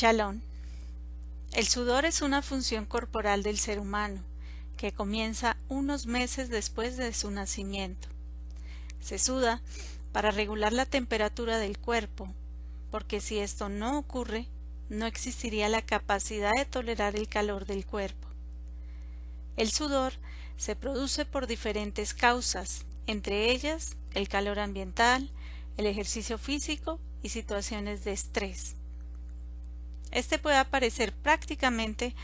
Chalón. El sudor es una función corporal del ser humano, que comienza unos meses después de su nacimiento. Se suda para regular la temperatura del cuerpo, porque si esto no ocurre, no existiría la capacidad de tolerar el calor del cuerpo. El sudor se produce por diferentes causas, entre ellas el calor ambiental, el ejercicio físico y situaciones de estrés. Este puede aparecer prácticamente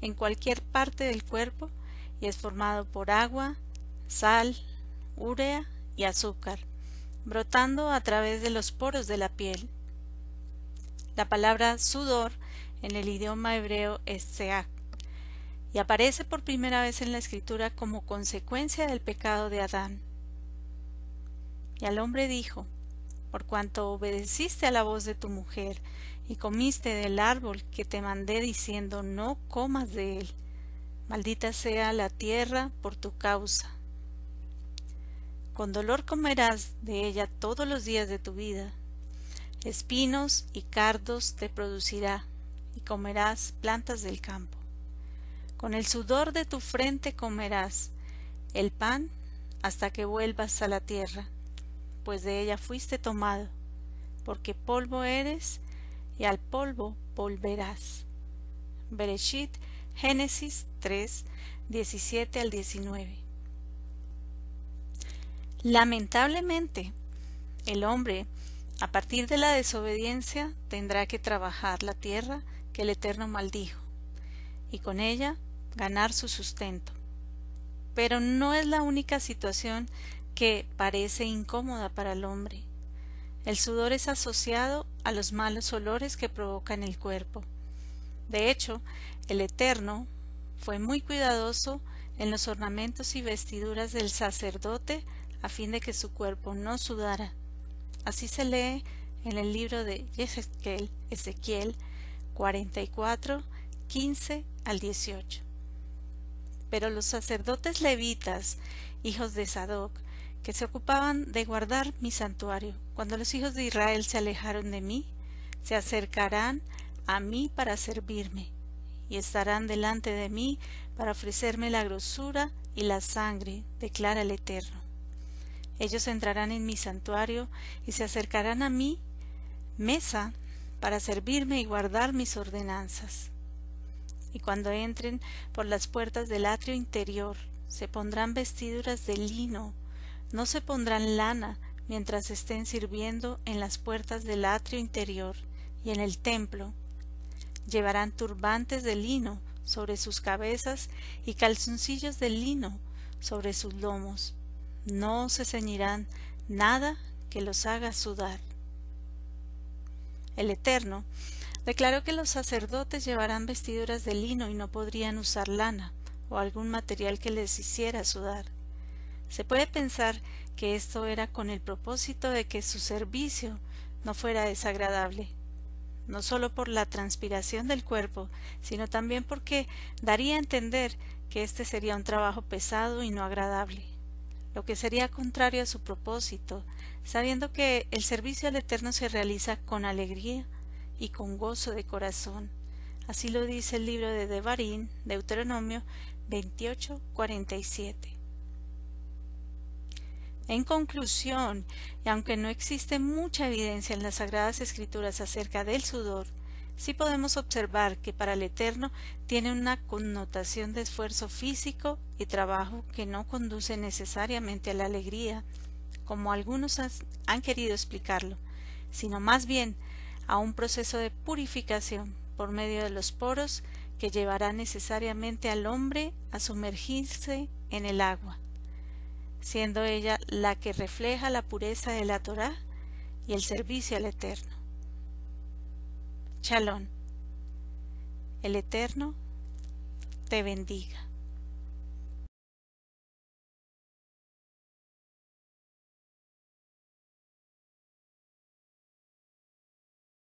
en cualquier parte del cuerpo y es formado por agua, sal, urea y azúcar, brotando a través de los poros de la piel. La palabra sudor en el idioma hebreo es seak y aparece por primera vez en la escritura como consecuencia del pecado de Adán. Y al hombre dijo, por cuanto obedeciste a la voz de tu mujer y comiste del árbol que te mandé diciendo no comas de él. Maldita sea la tierra por tu causa. Con dolor comerás de ella todos los días de tu vida. Espinos y cardos te producirá, y comerás plantas del campo. Con el sudor de tu frente comerás el pan hasta que vuelvas a la tierra, pues de ella fuiste tomado, porque polvo eres y al polvo volverás. Bereshit, Génesis 3, 17 al 19. Lamentablemente, el hombre, a partir de la desobediencia, tendrá que trabajar la tierra que el Eterno maldijo, y con ella ganar su sustento. Pero no es la única situación que parece incómoda para el hombre. El sudor es asociado a los malos olores que provoca en el cuerpo. De hecho, el Eterno fue muy cuidadoso en los ornamentos y vestiduras del sacerdote a fin de que su cuerpo no sudara. Así se lee en el libro de Ezequiel, Ezequiel 44, 15 al 18. Pero los sacerdotes levitas, hijos de Sadoc, que se ocupaban de guardar mi santuario. Cuando los hijos de Israel se alejaron de mí, se acercarán a mí para servirme, y estarán delante de mí para ofrecerme la grosura y la sangre, declara el Eterno. Ellos entrarán en mi santuario y se acercarán a mí, mesa, para servirme y guardar mis ordenanzas. Y cuando entren por las puertas del atrio interior, se pondrán vestiduras de lino, no se pondrán lana mientras estén sirviendo en las puertas del atrio interior y en el templo. Llevarán turbantes de lino sobre sus cabezas y calzoncillos de lino sobre sus lomos. No se ceñirán nada que los haga sudar. El Eterno declaró que los sacerdotes llevarán vestiduras de lino y no podrían usar lana o algún material que les hiciera sudar. Se puede pensar que esto era con el propósito de que su servicio no fuera desagradable, no sólo por la transpiración del cuerpo, sino también porque daría a entender que este sería un trabajo pesado y no agradable, lo que sería contrario a su propósito, sabiendo que el servicio al Eterno se realiza con alegría y con gozo de corazón. Así lo dice el libro de Devarim, Deuteronomio 28, 47. En conclusión, y aunque no existe mucha evidencia en las Sagradas Escrituras acerca del sudor, sí podemos observar que para el Eterno tiene una connotación de esfuerzo físico y trabajo que no conduce necesariamente a la alegría, como algunos han querido explicarlo, sino más bien a un proceso de purificación por medio de los poros que llevará necesariamente al hombre a sumergirse en el agua siendo ella la que refleja la pureza de la Torá y el servicio al Eterno. Shalom. El Eterno te bendiga.